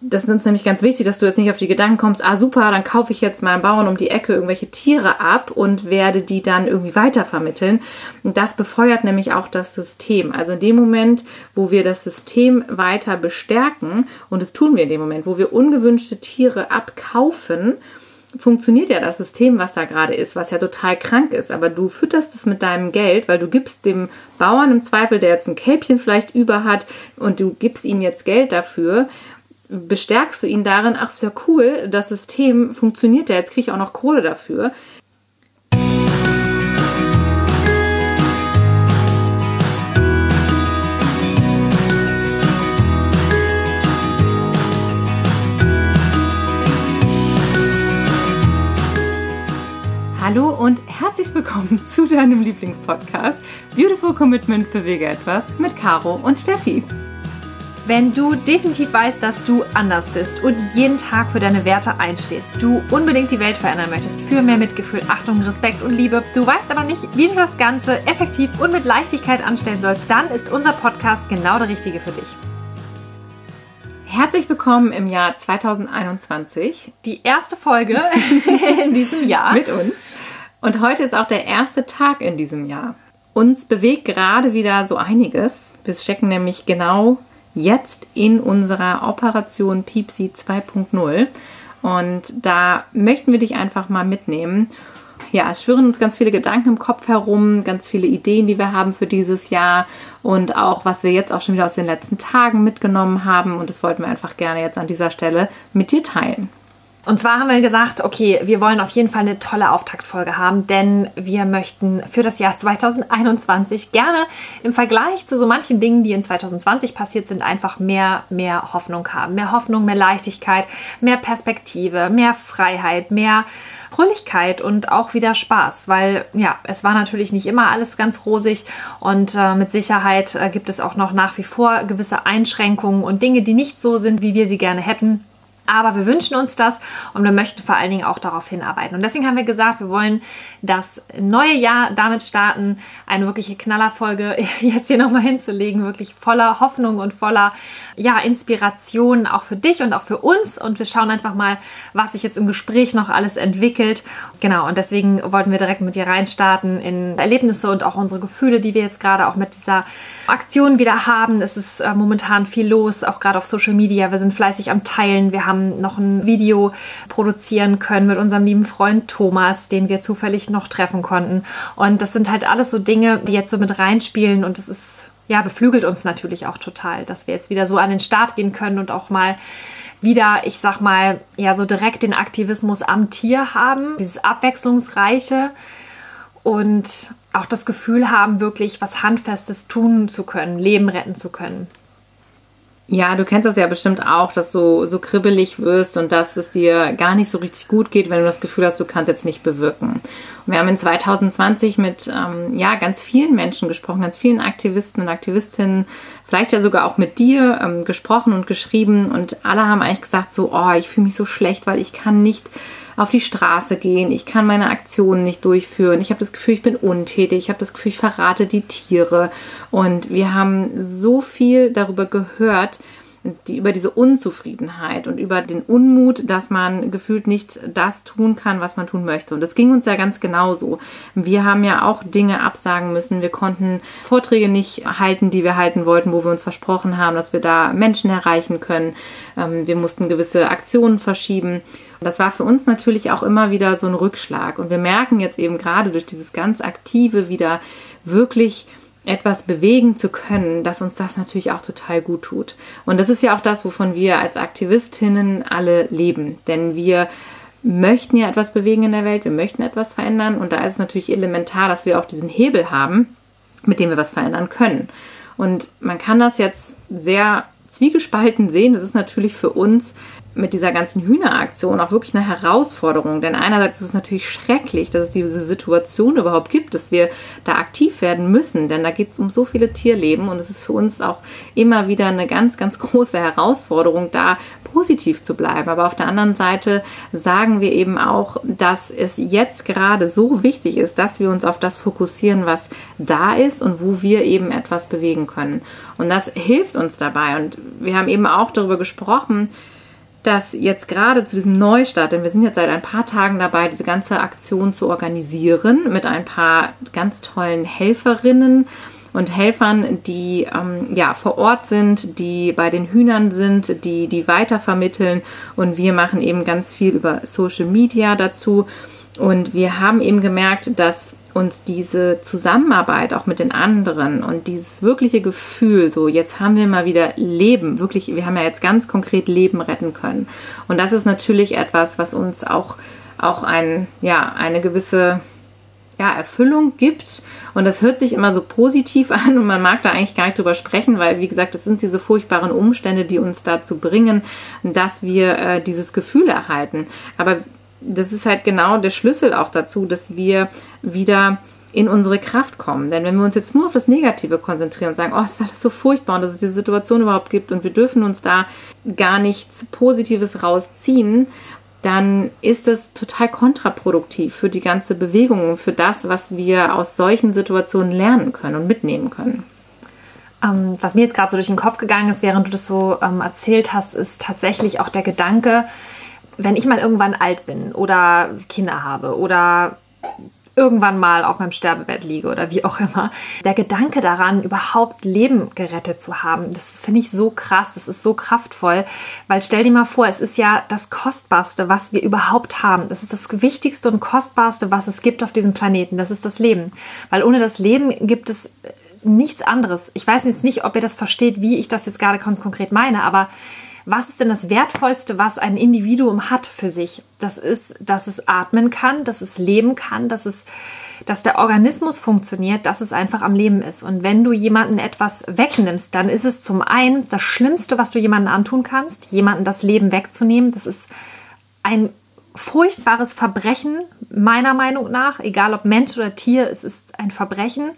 das ist uns nämlich ganz wichtig, dass du jetzt nicht auf die Gedanken kommst, ah super, dann kaufe ich jetzt meinem Bauern um die Ecke irgendwelche Tiere ab und werde die dann irgendwie weitervermitteln. Und das befeuert nämlich auch das System. Also in dem Moment, wo wir das System weiter bestärken, und das tun wir in dem Moment, wo wir ungewünschte Tiere abkaufen, funktioniert ja das System, was da gerade ist, was ja total krank ist. Aber du fütterst es mit deinem Geld, weil du gibst dem Bauern im Zweifel, der jetzt ein Kälbchen vielleicht über hat, und du gibst ihm jetzt Geld dafür bestärkst du ihn darin, ach, ist ja cool, das System funktioniert ja, jetzt kriege ich auch noch Kohle dafür. Hallo und herzlich willkommen zu deinem Lieblingspodcast Beautiful Commitment Bewege etwas mit Caro und Steffi. Wenn du definitiv weißt, dass du anders bist und jeden Tag für deine Werte einstehst, du unbedingt die Welt verändern möchtest für mehr Mitgefühl, Achtung, Respekt und Liebe, du weißt aber nicht, wie du das Ganze effektiv und mit Leichtigkeit anstellen sollst, dann ist unser Podcast genau der richtige für dich. Herzlich willkommen im Jahr 2021. Die erste Folge in diesem Jahr. Mit uns. Und heute ist auch der erste Tag in diesem Jahr. Uns bewegt gerade wieder so einiges. Wir stecken nämlich genau jetzt in unserer Operation Piepsi 2.0. Und da möchten wir dich einfach mal mitnehmen. Ja, es schwirren uns ganz viele Gedanken im Kopf herum, ganz viele Ideen, die wir haben für dieses Jahr und auch, was wir jetzt auch schon wieder aus den letzten Tagen mitgenommen haben. Und das wollten wir einfach gerne jetzt an dieser Stelle mit dir teilen. Und zwar haben wir gesagt, okay, wir wollen auf jeden Fall eine tolle Auftaktfolge haben, denn wir möchten für das Jahr 2021 gerne im Vergleich zu so manchen Dingen, die in 2020 passiert sind, einfach mehr, mehr Hoffnung haben. Mehr Hoffnung, mehr Leichtigkeit, mehr Perspektive, mehr Freiheit, mehr Fröhlichkeit und auch wieder Spaß, weil ja, es war natürlich nicht immer alles ganz rosig und äh, mit Sicherheit äh, gibt es auch noch nach wie vor gewisse Einschränkungen und Dinge, die nicht so sind, wie wir sie gerne hätten. Aber wir wünschen uns das und wir möchten vor allen Dingen auch darauf hinarbeiten. Und deswegen haben wir gesagt, wir wollen das neue Jahr damit starten, eine wirkliche Knallerfolge jetzt hier nochmal hinzulegen, wirklich voller Hoffnung und voller ja, Inspiration auch für dich und auch für uns. Und wir schauen einfach mal, was sich jetzt im Gespräch noch alles entwickelt. Genau, und deswegen wollten wir direkt mit dir reinstarten in Erlebnisse und auch unsere Gefühle, die wir jetzt gerade auch mit dieser Aktion wieder haben. Es ist äh, momentan viel los, auch gerade auf Social Media. Wir sind fleißig am Teilen. Wir haben haben noch ein Video produzieren können mit unserem lieben Freund Thomas, den wir zufällig noch treffen konnten. Und das sind halt alles so Dinge, die jetzt so mit reinspielen und das ist, ja, beflügelt uns natürlich auch total, dass wir jetzt wieder so an den Start gehen können und auch mal wieder, ich sag mal, ja, so direkt den Aktivismus am Tier haben, dieses abwechslungsreiche und auch das Gefühl haben, wirklich was Handfestes tun zu können, Leben retten zu können. Ja, du kennst das ja bestimmt auch, dass du so kribbelig wirst und dass es dir gar nicht so richtig gut geht, wenn du das Gefühl hast, du kannst jetzt nicht bewirken. Und wir haben in 2020 mit ähm, ja, ganz vielen Menschen gesprochen, ganz vielen Aktivisten und Aktivistinnen, vielleicht ja sogar auch mit dir ähm, gesprochen und geschrieben und alle haben eigentlich gesagt so, oh, ich fühle mich so schlecht, weil ich kann nicht auf die Straße gehen, ich kann meine Aktionen nicht durchführen, ich habe das Gefühl, ich bin untätig, ich habe das Gefühl, ich verrate die Tiere. Und wir haben so viel darüber gehört, die, über diese Unzufriedenheit und über den Unmut, dass man gefühlt nicht das tun kann, was man tun möchte. Und das ging uns ja ganz genauso. Wir haben ja auch Dinge absagen müssen. Wir konnten Vorträge nicht halten, die wir halten wollten, wo wir uns versprochen haben, dass wir da Menschen erreichen können. Ähm, wir mussten gewisse Aktionen verschieben. Das war für uns natürlich auch immer wieder so ein Rückschlag. Und wir merken jetzt eben gerade durch dieses ganz aktive wieder wirklich etwas bewegen zu können, dass uns das natürlich auch total gut tut. Und das ist ja auch das, wovon wir als Aktivistinnen alle leben. Denn wir möchten ja etwas bewegen in der Welt, wir möchten etwas verändern. Und da ist es natürlich elementar, dass wir auch diesen Hebel haben, mit dem wir was verändern können. Und man kann das jetzt sehr zwiegespalten sehen. Das ist natürlich für uns mit dieser ganzen Hühneraktion auch wirklich eine Herausforderung. Denn einerseits ist es natürlich schrecklich, dass es diese Situation überhaupt gibt, dass wir da aktiv werden müssen. Denn da geht es um so viele Tierleben und es ist für uns auch immer wieder eine ganz, ganz große Herausforderung, da positiv zu bleiben. Aber auf der anderen Seite sagen wir eben auch, dass es jetzt gerade so wichtig ist, dass wir uns auf das fokussieren, was da ist und wo wir eben etwas bewegen können. Und das hilft uns dabei. Und wir haben eben auch darüber gesprochen, dass jetzt gerade zu diesem Neustart, denn wir sind jetzt seit ein paar Tagen dabei, diese ganze Aktion zu organisieren mit ein paar ganz tollen Helferinnen und Helfern, die ähm, ja vor Ort sind, die bei den Hühnern sind, die die weitervermitteln. Und wir machen eben ganz viel über Social Media dazu. Und wir haben eben gemerkt, dass uns diese Zusammenarbeit auch mit den anderen und dieses wirkliche Gefühl, so jetzt haben wir mal wieder Leben, wirklich, wir haben ja jetzt ganz konkret Leben retten können. Und das ist natürlich etwas, was uns auch, auch ein, ja, eine gewisse ja, Erfüllung gibt. Und das hört sich immer so positiv an und man mag da eigentlich gar nicht drüber sprechen, weil, wie gesagt, das sind diese furchtbaren Umstände, die uns dazu bringen, dass wir äh, dieses Gefühl erhalten. Aber das ist halt genau der Schlüssel auch dazu, dass wir wieder in unsere Kraft kommen. Denn wenn wir uns jetzt nur auf das Negative konzentrieren und sagen, oh, es ist alles so furchtbar und dass es diese Situation überhaupt gibt und wir dürfen uns da gar nichts Positives rausziehen, dann ist es total kontraproduktiv für die ganze Bewegung und für das, was wir aus solchen Situationen lernen können und mitnehmen können. Ähm, was mir jetzt gerade so durch den Kopf gegangen ist, während du das so ähm, erzählt hast, ist tatsächlich auch der Gedanke, wenn ich mal irgendwann alt bin oder Kinder habe oder irgendwann mal auf meinem Sterbebett liege oder wie auch immer. Der Gedanke daran, überhaupt Leben gerettet zu haben, das finde ich so krass, das ist so kraftvoll, weil stell dir mal vor, es ist ja das Kostbarste, was wir überhaupt haben. Das ist das Wichtigste und Kostbarste, was es gibt auf diesem Planeten, das ist das Leben. Weil ohne das Leben gibt es nichts anderes. Ich weiß jetzt nicht, ob ihr das versteht, wie ich das jetzt gerade ganz konkret meine, aber was ist denn das Wertvollste, was ein Individuum hat für sich? Das ist, dass es atmen kann, dass es leben kann, dass es dass der Organismus funktioniert, dass es einfach am Leben ist. Und wenn du jemanden etwas wegnimmst, dann ist es zum einen das Schlimmste, was du jemandem antun kannst, jemanden das Leben wegzunehmen. Das ist ein furchtbares Verbrechen, meiner Meinung nach, egal ob Mensch oder Tier, es ist ein Verbrechen.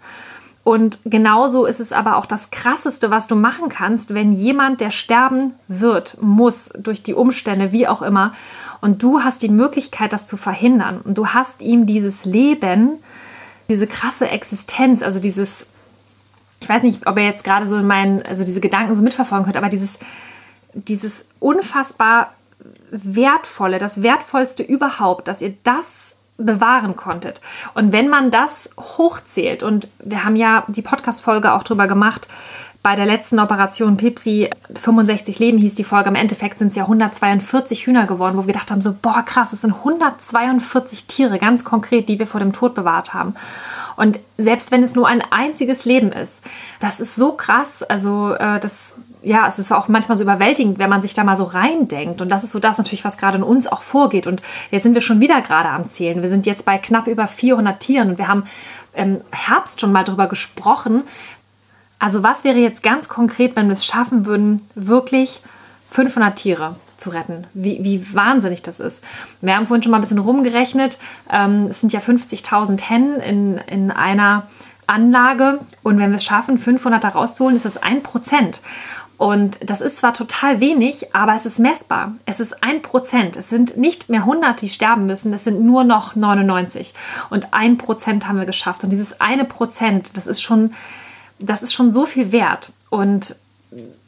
Und genauso ist es aber auch das Krasseste, was du machen kannst, wenn jemand, der sterben wird, muss, durch die Umstände, wie auch immer, und du hast die Möglichkeit, das zu verhindern. Und du hast ihm dieses Leben, diese krasse Existenz, also dieses, ich weiß nicht, ob er jetzt gerade so in meinen, also diese Gedanken so mitverfolgen könnte, aber dieses, dieses unfassbar wertvolle, das wertvollste überhaupt, dass ihr das bewahren konntet. Und wenn man das hochzählt, und wir haben ja die Podcast-Folge auch drüber gemacht, bei der letzten Operation Pipsi 65 Leben hieß die Folge. Im Endeffekt sind es ja 142 Hühner geworden, wo wir gedacht haben, so, boah, krass, es sind 142 Tiere, ganz konkret, die wir vor dem Tod bewahrt haben. Und selbst wenn es nur ein einziges Leben ist, das ist so krass. Also, äh, das, ja, es ist auch manchmal so überwältigend, wenn man sich da mal so reindenkt. Und das ist so das natürlich, was gerade in uns auch vorgeht. Und jetzt sind wir schon wieder gerade am Zählen. Wir sind jetzt bei knapp über 400 Tieren und wir haben im Herbst schon mal darüber gesprochen. Also, was wäre jetzt ganz konkret, wenn wir es schaffen würden, wirklich 500 Tiere zu retten. Wie, wie wahnsinnig das ist. Wir haben vorhin schon mal ein bisschen rumgerechnet. Ähm, es sind ja 50.000 Hennen in, in einer Anlage. Und wenn wir es schaffen, 500 da rauszuholen, ist das ein Prozent. Und das ist zwar total wenig, aber es ist messbar. Es ist ein Prozent. Es sind nicht mehr 100, die sterben müssen. Es sind nur noch 99. Und ein Prozent haben wir geschafft. Und dieses eine Prozent, das ist schon, das ist schon so viel wert. Und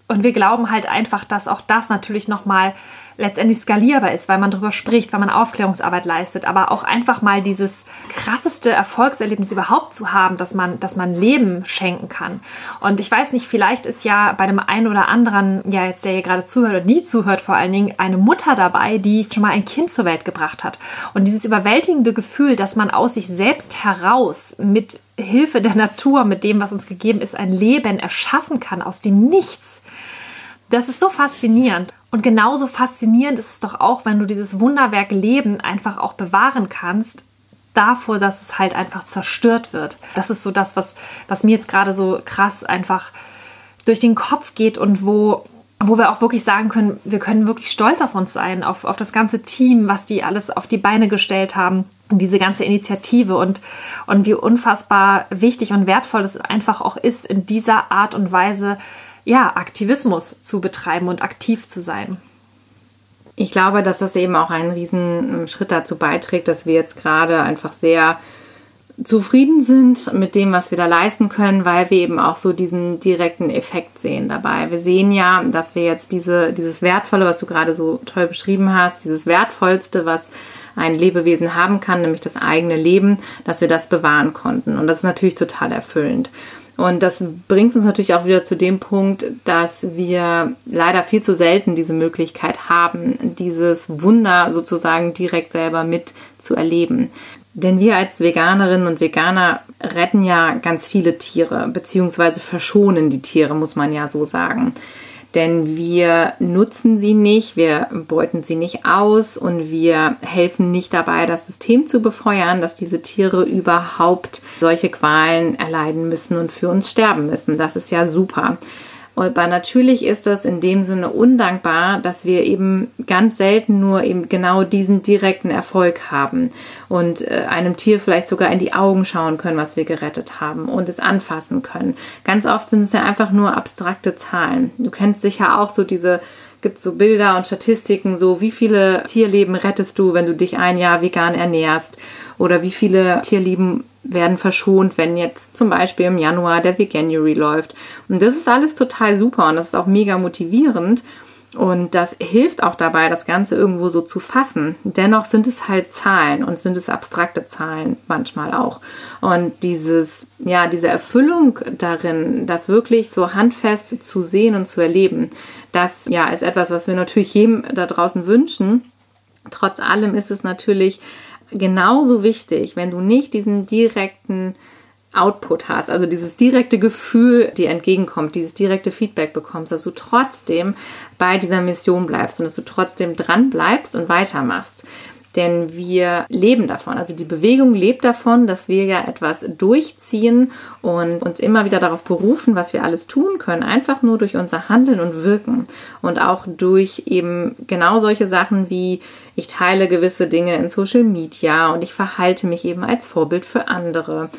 und wir glauben halt einfach, dass auch das natürlich nochmal letztendlich skalierbar ist, weil man darüber spricht, weil man Aufklärungsarbeit leistet, aber auch einfach mal dieses krasseste Erfolgserlebnis überhaupt zu haben, dass man, dass man Leben schenken kann. Und ich weiß nicht, vielleicht ist ja bei dem einen oder anderen, ja jetzt der hier gerade zuhört oder nie zuhört vor allen Dingen, eine Mutter dabei, die schon mal ein Kind zur Welt gebracht hat. Und dieses überwältigende Gefühl, dass man aus sich selbst heraus mit Hilfe der Natur, mit dem, was uns gegeben ist, ein Leben erschaffen kann aus dem Nichts das ist so faszinierend. Und genauso faszinierend ist es doch auch, wenn du dieses Wunderwerk Leben einfach auch bewahren kannst, davor, dass es halt einfach zerstört wird. Das ist so das, was, was mir jetzt gerade so krass einfach durch den Kopf geht und wo, wo wir auch wirklich sagen können, wir können wirklich stolz auf uns sein, auf, auf das ganze Team, was die alles auf die Beine gestellt haben und diese ganze Initiative und, und wie unfassbar wichtig und wertvoll es einfach auch ist, in dieser Art und Weise ja, Aktivismus zu betreiben und aktiv zu sein. Ich glaube, dass das eben auch einen riesen ähm, Schritt dazu beiträgt, dass wir jetzt gerade einfach sehr zufrieden sind mit dem, was wir da leisten können, weil wir eben auch so diesen direkten Effekt sehen dabei. Wir sehen ja, dass wir jetzt diese, dieses Wertvolle, was du gerade so toll beschrieben hast, dieses Wertvollste, was ein Lebewesen haben kann, nämlich das eigene Leben, dass wir das bewahren konnten. Und das ist natürlich total erfüllend. Und das bringt uns natürlich auch wieder zu dem Punkt, dass wir leider viel zu selten diese Möglichkeit haben, dieses Wunder sozusagen direkt selber mit zu erleben. Denn wir als Veganerinnen und Veganer retten ja ganz viele Tiere, beziehungsweise verschonen die Tiere, muss man ja so sagen. Denn wir nutzen sie nicht, wir beuten sie nicht aus und wir helfen nicht dabei, das System zu befeuern, dass diese Tiere überhaupt solche Qualen erleiden müssen und für uns sterben müssen. Das ist ja super. Aber natürlich ist das in dem Sinne undankbar, dass wir eben ganz selten nur eben genau diesen direkten Erfolg haben und äh, einem Tier vielleicht sogar in die Augen schauen können, was wir gerettet haben und es anfassen können. Ganz oft sind es ja einfach nur abstrakte Zahlen. Du kennst sicher auch so diese gibt so Bilder und Statistiken, so wie viele Tierleben rettest du, wenn du dich ein Jahr vegan ernährst oder wie viele Tierleben werden verschont, wenn jetzt zum Beispiel im Januar der Veganuary läuft. Und das ist alles total super und das ist auch mega motivierend. Und das hilft auch dabei, das Ganze irgendwo so zu fassen. Dennoch sind es halt Zahlen und sind es abstrakte Zahlen manchmal auch. Und dieses, ja, diese Erfüllung darin, das wirklich so handfest zu sehen und zu erleben, das ja ist etwas, was wir natürlich jedem da draußen wünschen. Trotz allem ist es natürlich genauso wichtig, wenn du nicht diesen direkten Output hast, also dieses direkte Gefühl dir entgegenkommt, dieses direkte Feedback bekommst, dass du trotzdem bei dieser Mission bleibst und dass du trotzdem dran bleibst und weitermachst. Denn wir leben davon. Also die Bewegung lebt davon, dass wir ja etwas durchziehen und uns immer wieder darauf berufen, was wir alles tun können. Einfach nur durch unser Handeln und Wirken. Und auch durch eben genau solche Sachen wie ich teile gewisse Dinge in Social Media und ich verhalte mich eben als Vorbild für andere.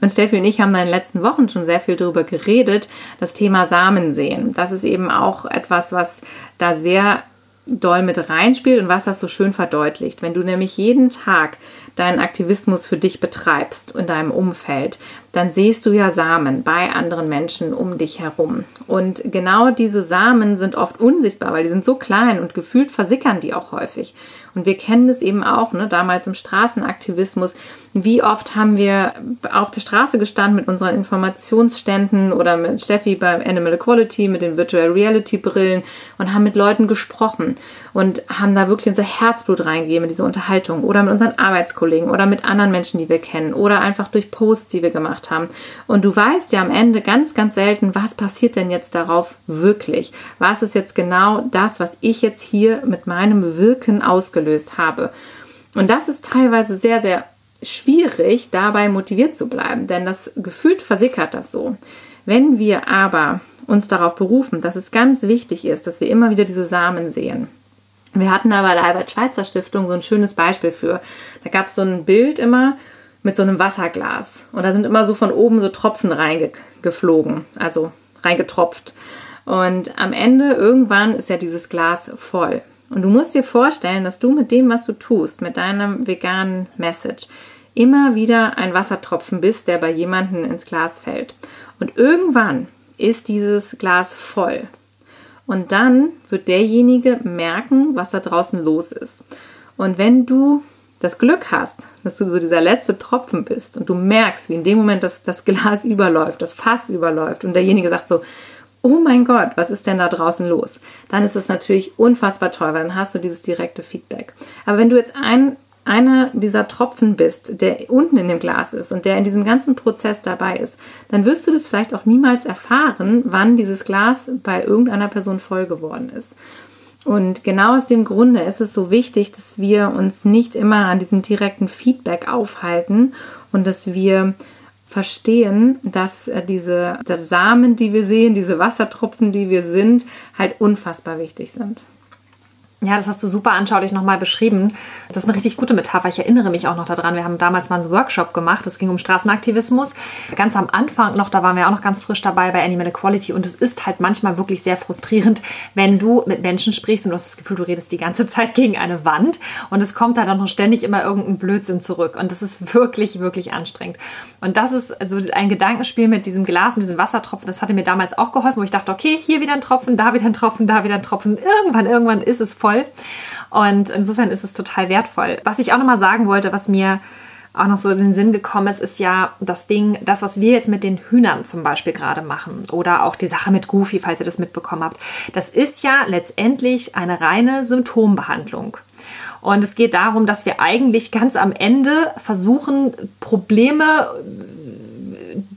Und Steffi und ich haben in den letzten Wochen schon sehr viel darüber geredet, das Thema Samen sehen. Das ist eben auch etwas, was da sehr doll mit reinspielt und was das so schön verdeutlicht. Wenn du nämlich jeden Tag deinen Aktivismus für dich betreibst in deinem Umfeld, dann siehst du ja Samen bei anderen Menschen um dich herum. Und genau diese Samen sind oft unsichtbar, weil die sind so klein und gefühlt versickern die auch häufig. Und wir kennen es eben auch, ne, damals im Straßenaktivismus. Wie oft haben wir auf der Straße gestanden mit unseren Informationsständen oder mit Steffi beim Animal Equality, mit den Virtual Reality Brillen und haben mit Leuten gesprochen und haben da wirklich unser Herzblut reingegeben in diese Unterhaltung oder mit unseren Arbeitskollegen oder mit anderen Menschen, die wir kennen oder einfach durch Posts, die wir gemacht haben. Und du weißt ja am Ende ganz, ganz selten, was passiert denn jetzt darauf wirklich? Was ist jetzt genau das, was ich jetzt hier mit meinem Wirken ausgelöst habe? Und das ist teilweise sehr, sehr schwierig, dabei motiviert zu bleiben, denn das gefühlt versickert das so. Wenn wir aber uns darauf berufen, dass es ganz wichtig ist, dass wir immer wieder diese Samen sehen, wir hatten da bei der Albert-Schweitzer Stiftung so ein schönes Beispiel für. Da gab es so ein Bild immer mit so einem Wasserglas. Und da sind immer so von oben so Tropfen reingeflogen, also reingetropft. Und am Ende, irgendwann, ist ja dieses Glas voll. Und du musst dir vorstellen, dass du mit dem, was du tust, mit deinem veganen Message, immer wieder ein Wassertropfen bist, der bei jemandem ins Glas fällt. Und irgendwann ist dieses Glas voll. Und dann wird derjenige merken, was da draußen los ist. Und wenn du das Glück hast, dass du so dieser letzte Tropfen bist und du merkst, wie in dem Moment das, das Glas überläuft, das Fass überläuft und derjenige sagt so, oh mein Gott, was ist denn da draußen los? Dann ist es natürlich unfassbar toll, weil dann hast du dieses direkte Feedback. Aber wenn du jetzt ein einer dieser Tropfen bist, der unten in dem Glas ist und der in diesem ganzen Prozess dabei ist, dann wirst du das vielleicht auch niemals erfahren, wann dieses Glas bei irgendeiner Person voll geworden ist. Und genau aus dem Grunde ist es so wichtig, dass wir uns nicht immer an diesem direkten Feedback aufhalten und dass wir verstehen, dass äh, diese dass Samen, die wir sehen, diese Wassertropfen, die wir sind, halt unfassbar wichtig sind. Ja, das hast du super anschaulich nochmal beschrieben. Das ist eine richtig gute Metapher. Ich erinnere mich auch noch daran. Wir haben damals mal einen Workshop gemacht. Es ging um Straßenaktivismus. Ganz am Anfang noch, da waren wir auch noch ganz frisch dabei bei Animal Equality. Und es ist halt manchmal wirklich sehr frustrierend, wenn du mit Menschen sprichst und du hast das Gefühl, du redest die ganze Zeit gegen eine Wand. Und es kommt dann auch noch ständig immer irgendein Blödsinn zurück. Und das ist wirklich, wirklich anstrengend. Und das ist also ein Gedankenspiel mit diesem Glas, mit diesem Wassertropfen. Das hatte mir damals auch geholfen, wo ich dachte, okay, hier wieder ein Tropfen, da wieder ein Tropfen, da wieder ein Tropfen. Irgendwann, irgendwann ist es voll voll. Und insofern ist es total wertvoll. Was ich auch nochmal sagen wollte, was mir auch noch so in den Sinn gekommen ist, ist ja das Ding, das, was wir jetzt mit den Hühnern zum Beispiel gerade machen oder auch die Sache mit Goofy, falls ihr das mitbekommen habt. Das ist ja letztendlich eine reine Symptombehandlung. Und es geht darum, dass wir eigentlich ganz am Ende versuchen, Probleme,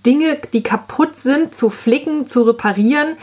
Dinge, die kaputt sind, zu flicken, zu reparieren,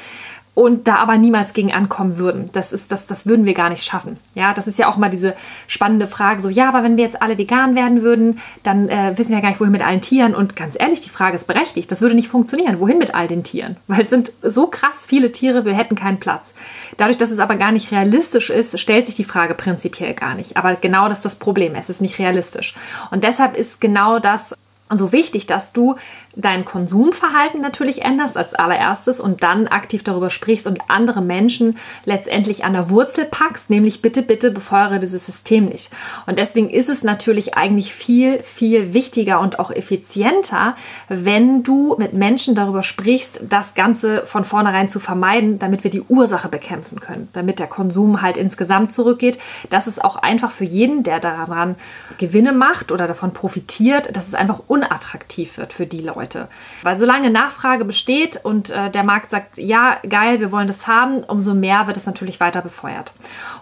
und da aber niemals gegen ankommen würden. Das ist das, das würden wir gar nicht schaffen. Ja, das ist ja auch mal diese spannende Frage. So, ja, aber wenn wir jetzt alle vegan werden würden, dann äh, wissen wir ja gar nicht, wohin mit allen Tieren. Und ganz ehrlich, die Frage ist berechtigt. Das würde nicht funktionieren. Wohin mit all den Tieren? Weil es sind so krass viele Tiere, wir hätten keinen Platz. Dadurch, dass es aber gar nicht realistisch ist, stellt sich die Frage prinzipiell gar nicht. Aber genau das ist das Problem. Es ist nicht realistisch. Und deshalb ist genau das so wichtig, dass du dein Konsumverhalten natürlich änderst als allererstes und dann aktiv darüber sprichst und andere Menschen letztendlich an der Wurzel packst, nämlich bitte, bitte befeuere dieses System nicht. Und deswegen ist es natürlich eigentlich viel, viel wichtiger und auch effizienter, wenn du mit Menschen darüber sprichst, das Ganze von vornherein zu vermeiden, damit wir die Ursache bekämpfen können, damit der Konsum halt insgesamt zurückgeht. Das ist auch einfach für jeden, der daran Gewinne macht oder davon profitiert, dass es einfach unattraktiv wird für die Leute. Leute. Weil solange Nachfrage besteht und äh, der Markt sagt, ja, geil, wir wollen das haben, umso mehr wird es natürlich weiter befeuert.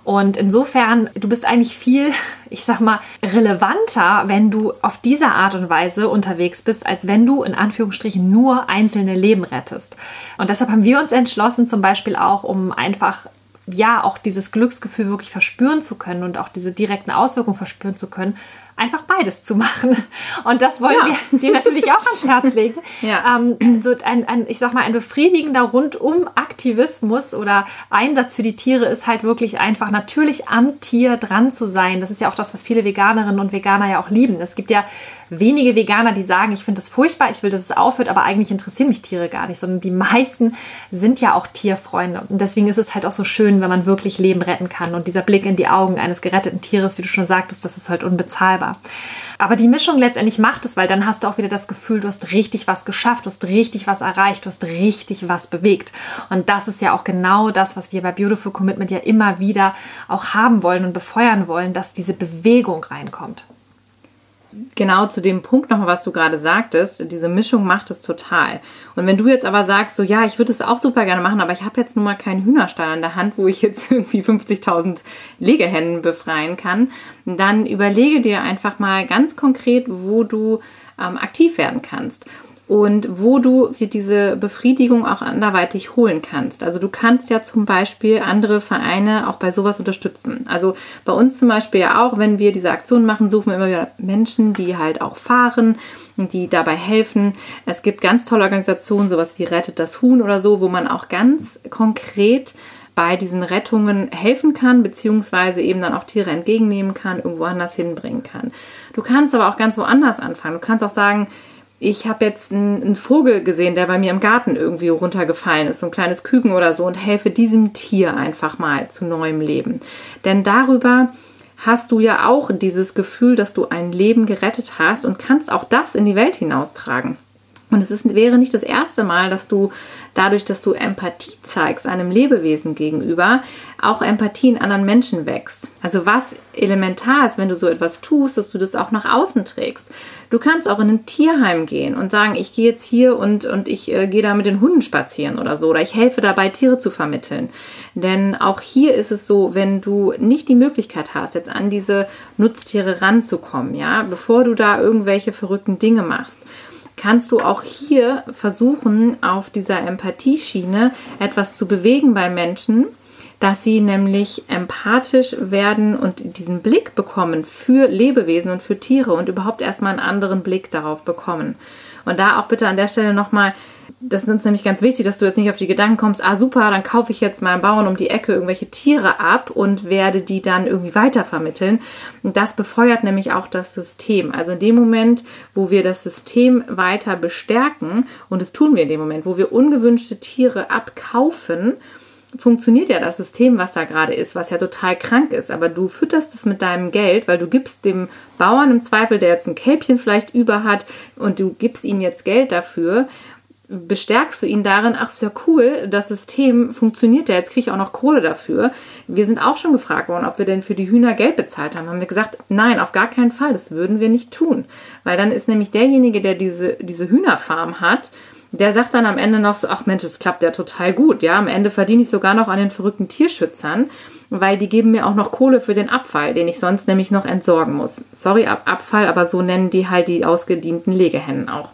Und insofern, du bist eigentlich viel, ich sag mal, relevanter, wenn du auf diese Art und Weise unterwegs bist, als wenn du in Anführungsstrichen nur einzelne Leben rettest. Und deshalb haben wir uns entschlossen, zum Beispiel auch, um einfach ja, auch dieses Glücksgefühl wirklich verspüren zu können und auch diese direkten Auswirkungen verspüren zu können, einfach beides zu machen. Und das wollen ja. wir dir natürlich auch ans Herz legen. Ja. Ähm, so ein, ein, ich sag mal, ein befriedigender Rundum-Aktivismus oder Einsatz für die Tiere ist halt wirklich einfach natürlich am Tier dran zu sein. Das ist ja auch das, was viele Veganerinnen und Veganer ja auch lieben. Es gibt ja wenige Veganer, die sagen, ich finde es furchtbar, ich will, dass es aufhört, aber eigentlich interessieren mich Tiere gar nicht, sondern die meisten sind ja auch Tierfreunde. Und deswegen ist es halt auch so schön, wenn man wirklich Leben retten kann. Und dieser Blick in die Augen eines geretteten Tieres, wie du schon sagtest, das ist halt unbezahlbar. Aber die Mischung letztendlich macht es, weil dann hast du auch wieder das Gefühl, du hast richtig was geschafft, du hast richtig was erreicht, du hast richtig was bewegt. Und das ist ja auch genau das, was wir bei Beautiful Commitment ja immer wieder auch haben wollen und befeuern wollen, dass diese Bewegung reinkommt genau zu dem Punkt nochmal, was du gerade sagtest, diese Mischung macht es total. Und wenn du jetzt aber sagst, so ja, ich würde es auch super gerne machen, aber ich habe jetzt nun mal keinen Hühnerstall an der Hand, wo ich jetzt irgendwie 50.000 Legehennen befreien kann, dann überlege dir einfach mal ganz konkret, wo du ähm, aktiv werden kannst und wo du diese Befriedigung auch anderweitig holen kannst. Also du kannst ja zum Beispiel andere Vereine auch bei sowas unterstützen. Also bei uns zum Beispiel ja auch, wenn wir diese Aktion machen, suchen wir immer wieder Menschen, die halt auch fahren und die dabei helfen. Es gibt ganz tolle Organisationen, sowas wie Rettet das Huhn oder so, wo man auch ganz konkret bei diesen Rettungen helfen kann, beziehungsweise eben dann auch Tiere entgegennehmen kann, irgendwo anders hinbringen kann. Du kannst aber auch ganz woanders anfangen. Du kannst auch sagen, ich habe jetzt einen, Vogel gesehen, der bei mir im Garten irgendwie runtergefallen ist, so ein kleines Küken oder so, und helfe diesem Tier einfach mal zu neuem Leben. Denn darüber hast du ja auch dieses Gefühl, dass du ein Leben gerettet hast und kannst auch das in die Welt hinaustragen. Und es ist, wäre nicht das erste Mal, dass du dadurch, dass du Empathie zeigst einem Lebewesen gegenüber, auch Empathie in anderen Menschen wächst. Also was elementar ist, wenn du so etwas tust, dass du das auch nach außen trägst. Du kannst auch in ein Tierheim gehen und sagen, ich gehe jetzt hier und, und ich äh, gehe da mit den Hunden spazieren oder so. Oder ich helfe dabei, Tiere zu vermitteln. Denn auch hier ist es so, wenn du nicht die Möglichkeit hast, jetzt an diese Nutztiere ranzukommen, ja, bevor du da irgendwelche verrückten Dinge machst, kannst du auch hier versuchen, auf dieser Empathieschiene etwas zu bewegen bei Menschen, dass sie nämlich empathisch werden und diesen Blick bekommen für Lebewesen und für Tiere und überhaupt erstmal einen anderen Blick darauf bekommen. Und da auch bitte an der Stelle nochmal, das ist uns nämlich ganz wichtig, dass du jetzt nicht auf die Gedanken kommst, ah super, dann kaufe ich jetzt meinem Bauern um die Ecke irgendwelche Tiere ab und werde die dann irgendwie weitervermitteln. Und das befeuert nämlich auch das System. Also in dem Moment, wo wir das System weiter bestärken, und das tun wir in dem Moment, wo wir ungewünschte Tiere abkaufen, funktioniert ja das System, was da gerade ist, was ja total krank ist. Aber du fütterst es mit deinem Geld, weil du gibst dem Bauern im Zweifel, der jetzt ein Kälbchen vielleicht über hat, und du gibst ihm jetzt Geld dafür, bestärkst du ihn darin, ach, ist ja cool, das System funktioniert ja, jetzt kriege ich auch noch Kohle dafür. Wir sind auch schon gefragt worden, ob wir denn für die Hühner Geld bezahlt haben. Haben wir gesagt, nein, auf gar keinen Fall, das würden wir nicht tun. Weil dann ist nämlich derjenige, der diese, diese Hühnerfarm hat, der sagt dann am Ende noch so, ach Mensch, es klappt ja total gut. Ja, am Ende verdiene ich sogar noch an den verrückten Tierschützern, weil die geben mir auch noch Kohle für den Abfall, den ich sonst nämlich noch entsorgen muss. Sorry, Ab Abfall, aber so nennen die halt die ausgedienten Legehennen auch.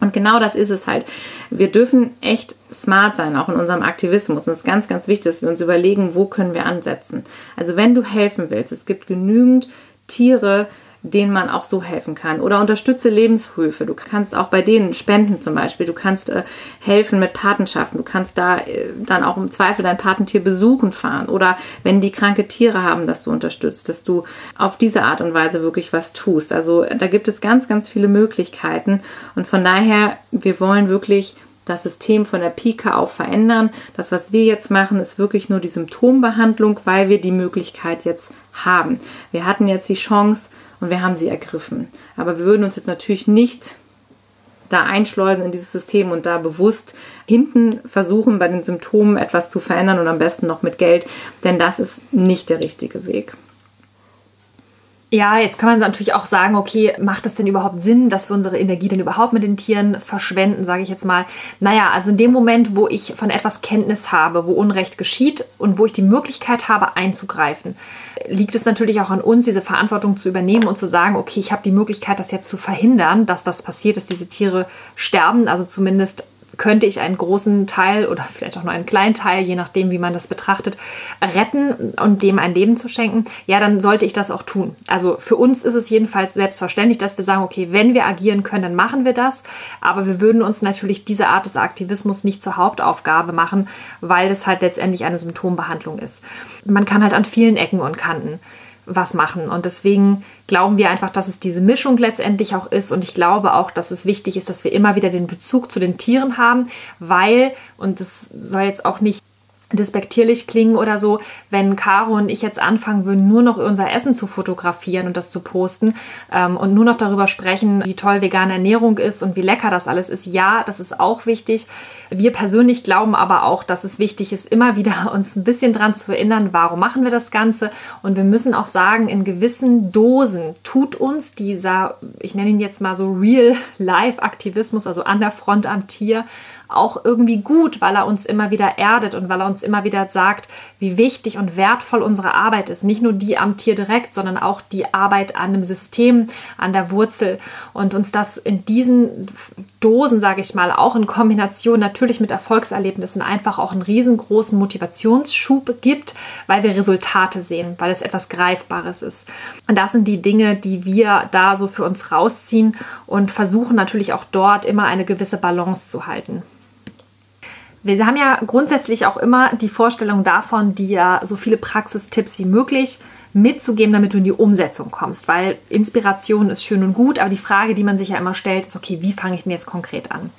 Und genau das ist es halt. Wir dürfen echt smart sein, auch in unserem Aktivismus. Und es ist ganz, ganz wichtig, dass wir uns überlegen, wo können wir ansetzen. Also wenn du helfen willst, es gibt genügend Tiere, denen man auch so helfen kann. Oder unterstütze Lebenshöfe. Du kannst auch bei denen spenden zum Beispiel. Du kannst äh, helfen mit Patenschaften. Du kannst da äh, dann auch im Zweifel dein Patentier besuchen fahren. Oder wenn die kranke Tiere haben, dass du unterstützt, dass du auf diese Art und Weise wirklich was tust. Also da gibt es ganz, ganz viele Möglichkeiten. Und von daher, wir wollen wirklich das System von der Pike auf verändern. Das, was wir jetzt machen, ist wirklich nur die Symptombehandlung, weil wir die Möglichkeit jetzt haben. Wir hatten jetzt die Chance, und wir haben sie ergriffen. Aber wir würden uns jetzt natürlich nicht da einschleusen in dieses System und da bewusst hinten versuchen, bei den Symptomen etwas zu verändern und am besten noch mit Geld, denn das ist nicht der richtige Weg. Ja, jetzt kann man natürlich auch sagen, okay, macht es denn überhaupt Sinn, dass wir unsere Energie denn überhaupt mit den Tieren verschwenden, sage ich jetzt mal. Naja, also in dem Moment, wo ich von etwas Kenntnis habe, wo Unrecht geschieht und wo ich die Möglichkeit habe, einzugreifen, liegt es natürlich auch an uns, diese Verantwortung zu übernehmen und zu sagen, okay, ich habe die Möglichkeit, das jetzt zu verhindern, dass das passiert, dass diese Tiere sterben, also zumindest könnte ich einen großen Teil oder vielleicht auch nur einen kleinen Teil, je nachdem, wie man das betrachtet, retten und dem ein Leben zu schenken, ja, dann sollte ich das auch tun. Also für uns ist es jedenfalls selbstverständlich, dass wir sagen, okay, wenn wir agieren können, dann machen wir das. Aber wir würden uns natürlich diese Art des Aktivismus nicht zur Hauptaufgabe machen, weil es halt letztendlich eine Symptombehandlung ist. Man kann halt an vielen Ecken und Kanten was machen. Und deswegen glauben wir einfach, dass es diese Mischung letztendlich auch ist. Und ich glaube auch, dass es wichtig ist, dass wir immer wieder den Bezug zu den Tieren haben, weil, und das soll jetzt auch nicht despektierlich klingen oder so, wenn Caro und ich jetzt anfangen würden, nur noch unser Essen zu fotografieren und das zu posten ähm, und nur noch darüber sprechen, wie toll vegane Ernährung ist und wie lecker das alles ist. Ja, das ist auch wichtig. Wir persönlich glauben aber auch, dass es wichtig ist, immer wieder uns ein bisschen dran zu erinnern, warum machen wir das Ganze. Und wir müssen auch sagen, in gewissen Dosen tut uns dieser, ich nenne ihn jetzt mal so Real-Life-Aktivismus, also an der Front am Tier, auch irgendwie gut, weil er uns immer wieder erdet und weil er uns immer wieder sagt, wie wichtig und wertvoll unsere Arbeit ist. Nicht nur die am Tier direkt, sondern auch die Arbeit an dem System, an der Wurzel. Und uns das in diesen Dosen, sage ich mal, auch in Kombination natürlich mit Erfolgserlebnissen einfach auch einen riesengroßen Motivationsschub gibt, weil wir Resultate sehen, weil es etwas Greifbares ist. Und das sind die Dinge, die wir da so für uns rausziehen und versuchen natürlich auch dort immer eine gewisse Balance zu halten. Wir haben ja grundsätzlich auch immer die Vorstellung davon, dir so viele Praxistipps wie möglich mitzugeben, damit du in die Umsetzung kommst. Weil Inspiration ist schön und gut, aber die Frage, die man sich ja immer stellt, ist, okay, wie fange ich denn jetzt konkret an?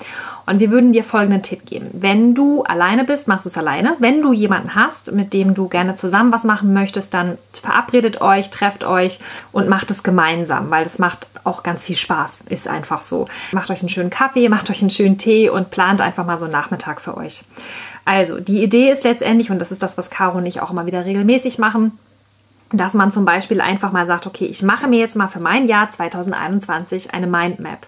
Und wir würden dir folgenden Tipp geben. Wenn du alleine bist, machst du es alleine. Wenn du jemanden hast, mit dem du gerne zusammen was machen möchtest, dann verabredet euch, trefft euch und macht es gemeinsam, weil das macht auch ganz viel Spaß. Ist einfach so. Macht euch einen schönen Kaffee, macht euch einen schönen Tee und plant einfach mal so einen Nachmittag für euch. Also, die Idee ist letztendlich, und das ist das, was Caro und ich auch immer wieder regelmäßig machen, dass man zum Beispiel einfach mal sagt, okay, ich mache mir jetzt mal für mein Jahr 2021 eine Mindmap.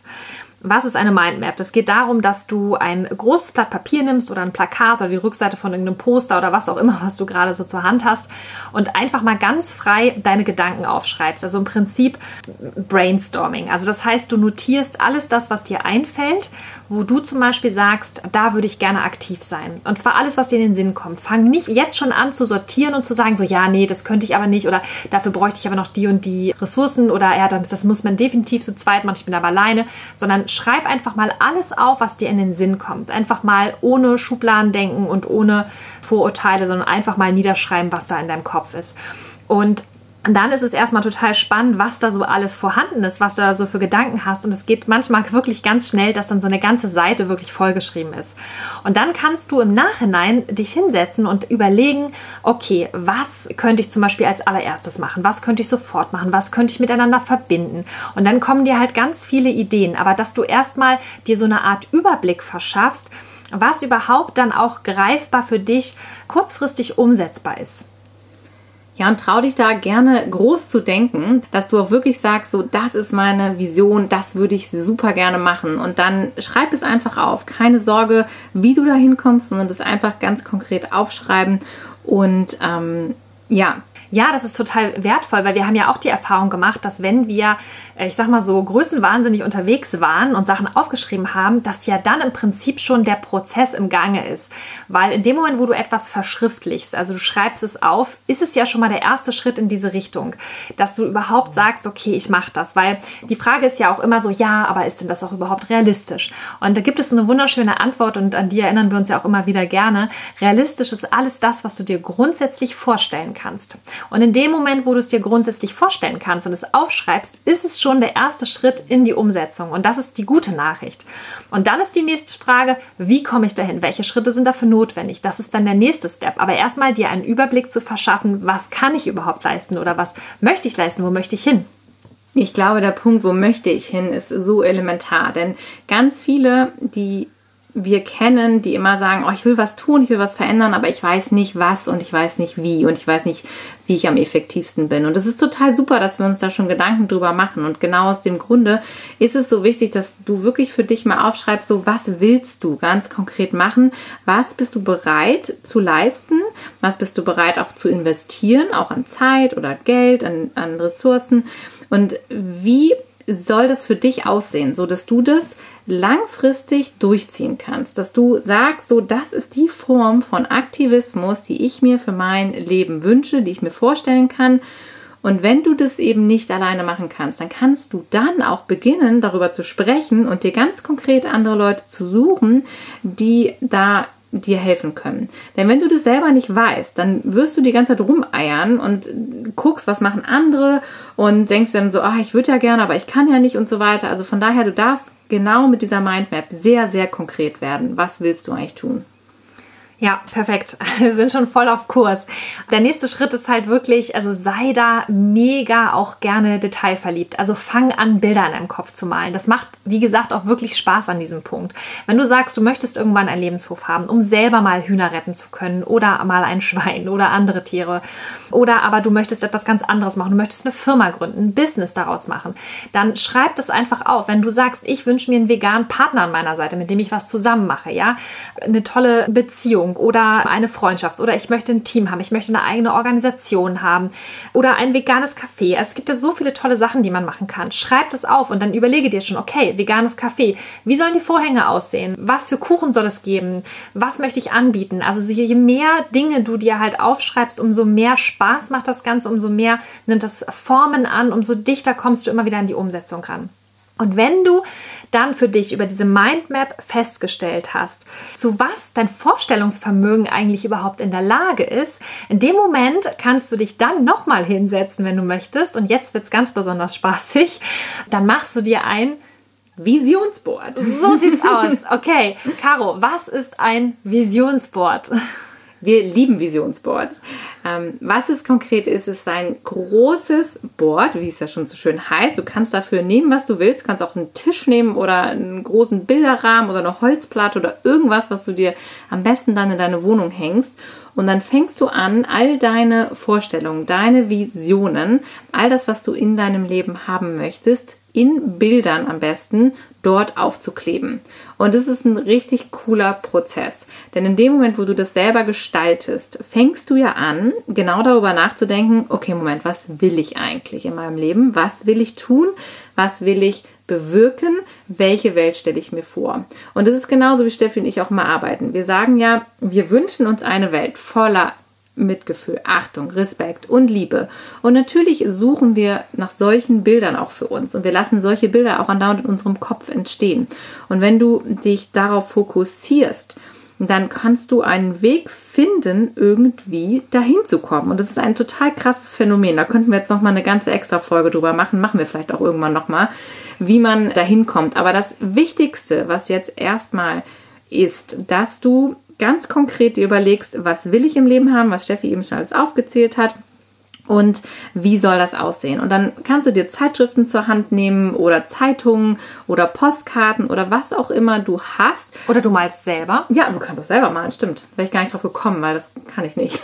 Was ist eine Mindmap? Das geht darum, dass du ein großes Blatt Papier nimmst oder ein Plakat oder die Rückseite von irgendeinem Poster oder was auch immer, was du gerade so zur Hand hast und einfach mal ganz frei deine Gedanken aufschreibst. Also im Prinzip Brainstorming. Also das heißt, du notierst alles das, was dir einfällt, wo du zum Beispiel sagst, da würde ich gerne aktiv sein. Und zwar alles, was dir in den Sinn kommt. Fang nicht jetzt schon an zu sortieren und zu sagen, so ja, nee, das könnte ich aber nicht oder dafür bräuchte ich aber noch die und die Ressourcen oder ja, das, muss man definitiv zu zweit machen, ich bin aber alleine, sondern schreib einfach mal alles auf, was dir in den Sinn kommt. Einfach mal ohne Schubladen denken und ohne Vorurteile, sondern einfach mal niederschreiben, was da in deinem Kopf ist. Und und dann ist es erstmal total spannend, was da so alles vorhanden ist, was du da so für Gedanken hast. Und es geht manchmal wirklich ganz schnell, dass dann so eine ganze Seite wirklich vollgeschrieben ist. Und dann kannst du im Nachhinein dich hinsetzen und überlegen, okay, was könnte ich zum Beispiel als allererstes machen? Was könnte ich sofort machen? Was könnte ich miteinander verbinden? Und dann kommen dir halt ganz viele Ideen. Aber dass du erstmal dir so eine Art Überblick verschaffst, was überhaupt dann auch greifbar für dich kurzfristig umsetzbar ist. Ja, und trau dich da gerne groß zu denken, dass du auch wirklich sagst, so, das ist meine Vision, das würde ich super gerne machen. Und dann schreib es einfach auf. Keine Sorge, wie du da hinkommst, sondern das einfach ganz konkret aufschreiben. Und ähm, ja, ja, das ist total wertvoll, weil wir haben ja auch die Erfahrung gemacht, dass wenn wir, ich sag mal so, größenwahnsinnig unterwegs waren und Sachen aufgeschrieben haben, dass ja dann im Prinzip schon der Prozess im Gange ist. Weil in dem Moment, wo du etwas verschriftlichst, also du schreibst es auf, ist es ja schon mal der erste Schritt in diese Richtung, dass du überhaupt sagst, okay, ich mache das. Weil die Frage ist ja auch immer so, ja, aber ist denn das auch überhaupt realistisch? Und da gibt es eine wunderschöne Antwort und an die erinnern wir uns ja auch immer wieder gerne. Realistisch ist alles das, was du dir grundsätzlich vorstellen kannst. Und in dem Moment, wo du es dir grundsätzlich vorstellen kannst und es aufschreibst, ist es schon der erste Schritt in die Umsetzung. Und das ist die gute Nachricht. Und dann ist die nächste Frage, wie komme ich dahin? Welche Schritte sind dafür notwendig? Das ist dann der nächste Step. Aber erstmal dir einen Überblick zu verschaffen, was kann ich überhaupt leisten oder was möchte ich leisten, wo möchte ich hin? Ich glaube, der Punkt, wo möchte ich hin, ist so elementar. Denn ganz viele, die wir kennen, die immer sagen, oh, ich will was tun, ich will was verändern, aber ich weiß nicht was und ich weiß nicht wie und ich weiß nicht, wie ich am effektivsten bin. Und es ist total super, dass wir uns da schon Gedanken drüber machen. Und genau aus dem Grunde ist es so wichtig, dass du wirklich für dich mal aufschreibst, so was willst du ganz konkret machen? Was bist du bereit zu leisten? Was bist du bereit auch zu investieren, auch an Zeit oder Geld, an, an Ressourcen? Und wie soll das für dich aussehen, so dass du das langfristig durchziehen kannst, dass du sagst, so das ist die Form von Aktivismus, die ich mir für mein Leben wünsche, die ich mir vorstellen kann. Und wenn du das eben nicht alleine machen kannst, dann kannst du dann auch beginnen, darüber zu sprechen und dir ganz konkret andere Leute zu suchen, die da dir helfen können. Denn wenn du das selber nicht weißt, dann wirst du die ganze Zeit rumeiern und guckst, was machen andere und denkst dann so, ach, ich würde ja gerne, aber ich kann ja nicht und so weiter. Also von daher, du darfst genau mit dieser Mindmap sehr, sehr konkret werden. Was willst du eigentlich tun? Ja, perfekt. Wir sind schon voll auf Kurs. Der nächste Schritt ist halt wirklich, also sei da mega auch gerne detailverliebt. Also fang an, Bilder in deinem Kopf zu malen. Das macht, wie gesagt, auch wirklich Spaß an diesem Punkt. Wenn du sagst, du möchtest irgendwann einen Lebenshof haben, um selber mal Hühner retten zu können oder mal ein Schwein oder andere Tiere oder aber du möchtest etwas ganz anderes machen, du möchtest eine Firma gründen, ein Business daraus machen, dann schreib das einfach auf. Wenn du sagst, ich wünsche mir einen veganen Partner an meiner Seite, mit dem ich was zusammen mache, ja, eine tolle Beziehung, Beziehung oder eine Freundschaft oder ich möchte ein Team haben, ich möchte eine eigene Organisation haben oder ein veganes Café. Es gibt ja so viele tolle Sachen, die man machen kann. Schreib das auf und dann überlege dir schon, okay, veganes Café. Wie sollen die Vorhänge aussehen? Was für Kuchen soll es geben? Was möchte ich anbieten? Also je mehr Dinge du dir halt aufschreibst, umso mehr Spaß macht das Ganze, umso mehr nimmt das Formen an, umso dichter kommst du immer wieder an die Umsetzung ran. Und wenn du dann für dich über diese Mindmap festgestellt hast, zu was dein Vorstellungsvermögen eigentlich überhaupt in der Lage ist, in dem Moment kannst du dich dann nochmal hinsetzen, wenn du möchtest. Und jetzt wird es ganz besonders spaßig. Dann machst du dir ein Visionsboard. So sieht's aus. Okay, Caro, was ist ein Visionsboard? Wir lieben Visionsboards. Ähm, was es konkret ist, ist ein großes Board, wie es ja schon so schön heißt. Du kannst dafür nehmen, was du willst. Du kannst auch einen Tisch nehmen oder einen großen Bilderrahmen oder eine Holzplatte oder irgendwas, was du dir am besten dann in deine Wohnung hängst. Und dann fängst du an, all deine Vorstellungen, deine Visionen, all das, was du in deinem Leben haben möchtest, in Bildern am besten dort aufzukleben. Und das ist ein richtig cooler Prozess. Denn in dem Moment, wo du das selber gestaltest, fängst du ja an, genau darüber nachzudenken, okay, Moment, was will ich eigentlich in meinem Leben? Was will ich tun? Was will ich bewirken? Welche Welt stelle ich mir vor? Und das ist genauso, wie Steffi und ich auch mal arbeiten. Wir sagen ja, wir wünschen uns eine Welt voller Mitgefühl, Achtung, Respekt und Liebe. Und natürlich suchen wir nach solchen Bildern auch für uns und wir lassen solche Bilder auch andauernd in unserem Kopf entstehen. Und wenn du dich darauf fokussierst, dann kannst du einen Weg finden, irgendwie dahin zu kommen. Und das ist ein total krasses Phänomen. Da könnten wir jetzt noch mal eine ganze extra Folge drüber machen. Machen wir vielleicht auch irgendwann noch mal, wie man dahin kommt. Aber das Wichtigste, was jetzt erstmal ist, dass du ganz konkret dir überlegst, was will ich im Leben haben, was Steffi eben schon alles aufgezählt hat und wie soll das aussehen. Und dann kannst du dir Zeitschriften zur Hand nehmen oder Zeitungen oder Postkarten oder was auch immer du hast. Oder du malst selber. Ja, du kannst das selber malen, stimmt. Wäre ich gar nicht drauf gekommen, weil das kann ich nicht.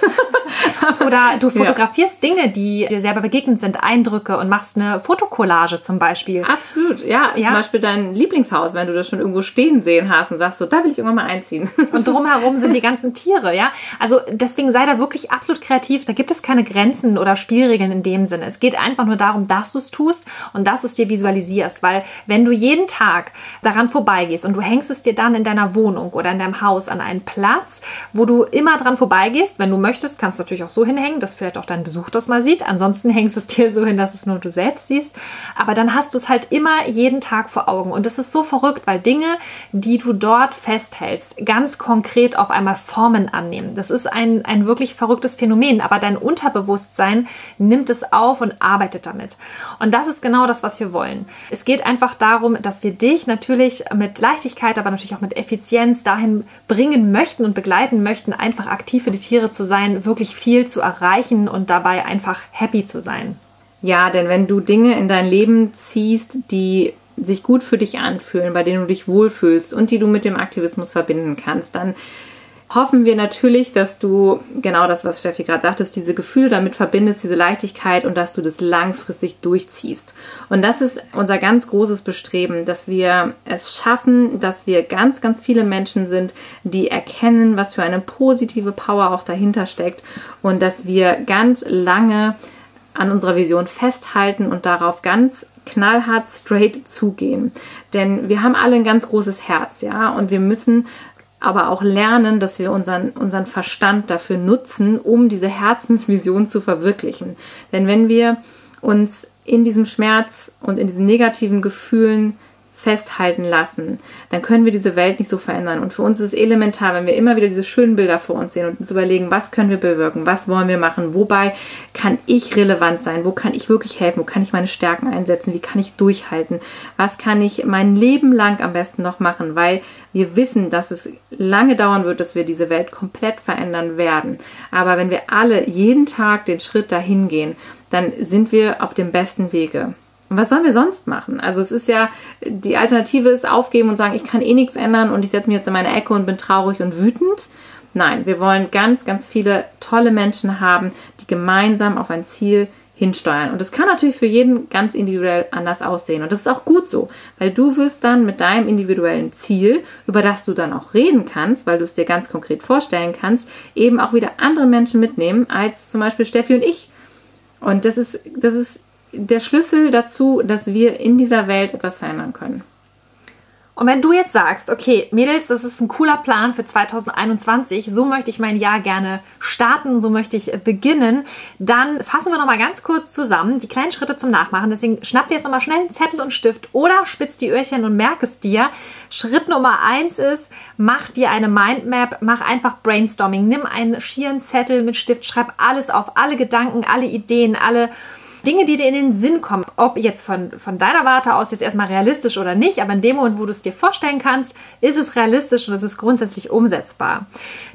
oder du fotografierst ja. Dinge, die dir selber begegnet sind, Eindrücke und machst eine Fotokollage zum Beispiel. Absolut, ja. ja. Zum Beispiel dein Lieblingshaus, wenn du das schon irgendwo stehen sehen hast und sagst so, da will ich irgendwann mal einziehen. Und drumherum sind die ganzen Tiere, ja. Also deswegen sei da wirklich absolut kreativ. Da gibt es keine Grenzen oder Spielregeln in dem Sinne. Es geht einfach nur darum, dass du es tust und dass du es dir visualisierst, weil wenn du jeden Tag daran vorbeigehst und du hängst es dir dann in deiner Wohnung oder in deinem Haus an einen Platz, wo du immer dran vorbeigehst, wenn du möchtest, kannst du natürlich auch so hinhängen, dass vielleicht auch dein Besuch das mal sieht. Ansonsten hängst du es dir so hin, dass es nur du selbst siehst. Aber dann hast du es halt immer jeden Tag vor Augen. Und das ist so verrückt, weil Dinge, die du dort festhältst, ganz konkret auf einmal Formen annehmen. Das ist ein, ein wirklich verrücktes Phänomen. Aber dein Unterbewusstsein nimmt es auf und arbeitet damit. Und das ist genau das, was wir wollen. Es geht einfach darum, dass wir dich natürlich mit Leichtigkeit, aber natürlich auch mit Effizienz dahin bringen möchten und begleiten möchten, einfach aktiv für die Tiere zu sein, wirklich viel zu erreichen und dabei einfach happy zu sein. Ja, denn wenn du Dinge in dein Leben ziehst, die sich gut für dich anfühlen, bei denen du dich wohlfühlst und die du mit dem Aktivismus verbinden kannst, dann hoffen wir natürlich, dass du genau das, was Steffi gerade sagtest, diese Gefühle damit verbindest, diese Leichtigkeit und dass du das langfristig durchziehst. Und das ist unser ganz großes Bestreben, dass wir es schaffen, dass wir ganz, ganz viele Menschen sind, die erkennen, was für eine positive Power auch dahinter steckt und dass wir ganz lange an unserer Vision festhalten und darauf ganz knallhart straight zugehen. Denn wir haben alle ein ganz großes Herz, ja, und wir müssen aber auch lernen, dass wir unseren, unseren Verstand dafür nutzen, um diese Herzensvision zu verwirklichen. Denn wenn wir uns in diesem Schmerz und in diesen negativen Gefühlen festhalten lassen, dann können wir diese Welt nicht so verändern. Und für uns ist es elementar, wenn wir immer wieder diese schönen Bilder vor uns sehen und uns überlegen, was können wir bewirken, was wollen wir machen, wobei kann ich relevant sein, wo kann ich wirklich helfen, wo kann ich meine Stärken einsetzen, wie kann ich durchhalten, was kann ich mein Leben lang am besten noch machen, weil wir wissen, dass es lange dauern wird, dass wir diese Welt komplett verändern werden. Aber wenn wir alle jeden Tag den Schritt dahin gehen, dann sind wir auf dem besten Wege. Und was sollen wir sonst machen? Also es ist ja, die Alternative ist aufgeben und sagen, ich kann eh nichts ändern und ich setze mich jetzt in meine Ecke und bin traurig und wütend. Nein, wir wollen ganz, ganz viele tolle Menschen haben, die gemeinsam auf ein Ziel hinsteuern. Und das kann natürlich für jeden ganz individuell anders aussehen. Und das ist auch gut so, weil du wirst dann mit deinem individuellen Ziel, über das du dann auch reden kannst, weil du es dir ganz konkret vorstellen kannst, eben auch wieder andere Menschen mitnehmen, als zum Beispiel Steffi und ich. Und das ist, das ist der Schlüssel dazu, dass wir in dieser Welt etwas verändern können. Und wenn du jetzt sagst, okay, Mädels, das ist ein cooler Plan für 2021, so möchte ich mein Jahr gerne starten, so möchte ich beginnen, dann fassen wir nochmal ganz kurz zusammen die kleinen Schritte zum Nachmachen. Deswegen schnapp dir jetzt nochmal schnell einen Zettel und Stift oder spitz die Öhrchen und merk es dir. Schritt Nummer eins ist, mach dir eine Mindmap, mach einfach Brainstorming. Nimm einen schieren Zettel mit Stift, schreib alles auf, alle Gedanken, alle Ideen, alle Dinge, die dir in den Sinn kommen, ob jetzt von, von deiner Warte aus jetzt erstmal realistisch oder nicht, aber in dem Moment, wo du es dir vorstellen kannst, ist es realistisch und es ist grundsätzlich umsetzbar.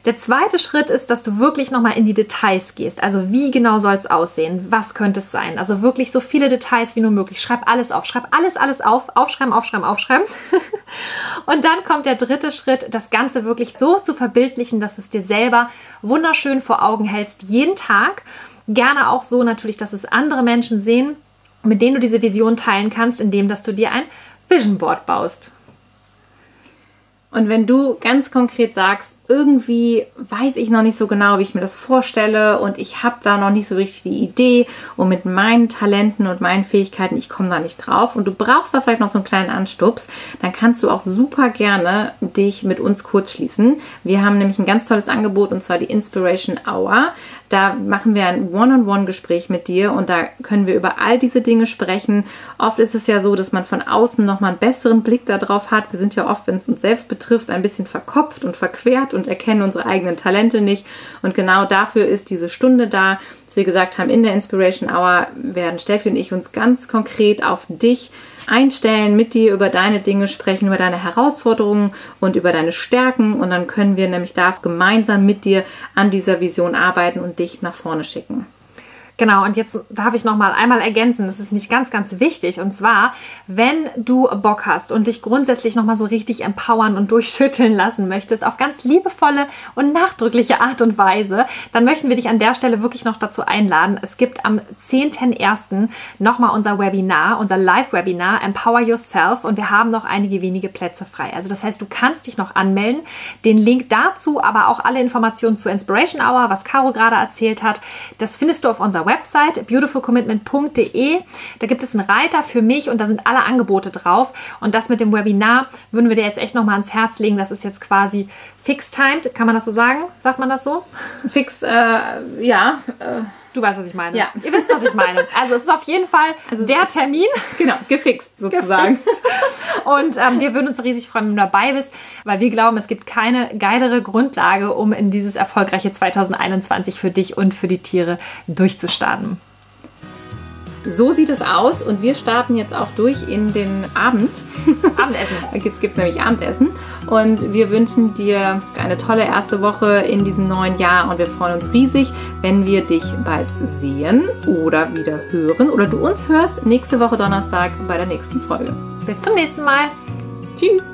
Der zweite Schritt ist, dass du wirklich nochmal in die Details gehst. Also wie genau soll es aussehen? Was könnte es sein? Also wirklich so viele Details wie nur möglich. Schreib alles auf. Schreib alles, alles auf. Aufschreiben, aufschreiben, aufschreiben. und dann kommt der dritte Schritt, das Ganze wirklich so zu verbildlichen, dass du es dir selber wunderschön vor Augen hältst, jeden Tag Gerne auch so natürlich, dass es andere Menschen sehen, mit denen du diese Vision teilen kannst, indem dass du dir ein Vision Board baust. Und wenn du ganz konkret sagst, irgendwie weiß ich noch nicht so genau, wie ich mir das vorstelle und ich habe da noch nicht so richtig die Idee und mit meinen Talenten und meinen Fähigkeiten, ich komme da nicht drauf und du brauchst da vielleicht noch so einen kleinen Anstups, dann kannst du auch super gerne dich mit uns kurz schließen. Wir haben nämlich ein ganz tolles Angebot und zwar die Inspiration Hour. Da machen wir ein One-on-One-Gespräch mit dir und da können wir über all diese Dinge sprechen. Oft ist es ja so, dass man von außen nochmal einen besseren Blick darauf hat. Wir sind ja oft, wenn es uns selbst betrifft, ein bisschen verkopft und verquert und erkennen unsere eigenen Talente nicht. Und genau dafür ist diese Stunde da. Dass wir gesagt haben, in der Inspiration Hour werden Steffi und ich uns ganz konkret auf dich einstellen, mit dir über deine Dinge sprechen, über deine Herausforderungen und über deine Stärken. Und dann können wir nämlich da gemeinsam mit dir an dieser Vision arbeiten und dich nach vorne schicken. Genau, und jetzt darf ich noch mal einmal ergänzen, das ist nicht ganz, ganz wichtig. Und zwar, wenn du Bock hast und dich grundsätzlich noch mal so richtig empowern und durchschütteln lassen möchtest, auf ganz liebevolle und nachdrückliche Art und Weise, dann möchten wir dich an der Stelle wirklich noch dazu einladen. Es gibt am 10.01. noch mal unser Webinar, unser Live-Webinar Empower Yourself und wir haben noch einige wenige Plätze frei. Also das heißt, du kannst dich noch anmelden. Den Link dazu, aber auch alle Informationen zur Inspiration Hour, was Caro gerade erzählt hat, das findest du auf unserer unserer Website beautifulcommitment.de. Da gibt es einen Reiter für mich und da sind alle Angebote drauf. Und das mit dem Webinar würden wir dir jetzt echt nochmal ans Herz legen. Das ist jetzt quasi fixed-timed. Kann man das so sagen? Sagt man das so? Fix, äh, ja. Äh Du weißt, was ich meine. Ja. Ihr wisst, was ich meine. Also es ist auf jeden Fall also der Termin. Genau, gefixt sozusagen. Gefixt. Und ähm, wir würden uns riesig freuen, wenn du dabei bist, weil wir glauben, es gibt keine geilere Grundlage, um in dieses erfolgreiche 2021 für dich und für die Tiere durchzustarten. So sieht es aus und wir starten jetzt auch durch in den Abend. Abendessen. es gibt nämlich Abendessen und wir wünschen dir eine tolle erste Woche in diesem neuen Jahr und wir freuen uns riesig, wenn wir dich bald sehen oder wieder hören oder du uns hörst nächste Woche Donnerstag bei der nächsten Folge. Bis zum nächsten Mal. Tschüss.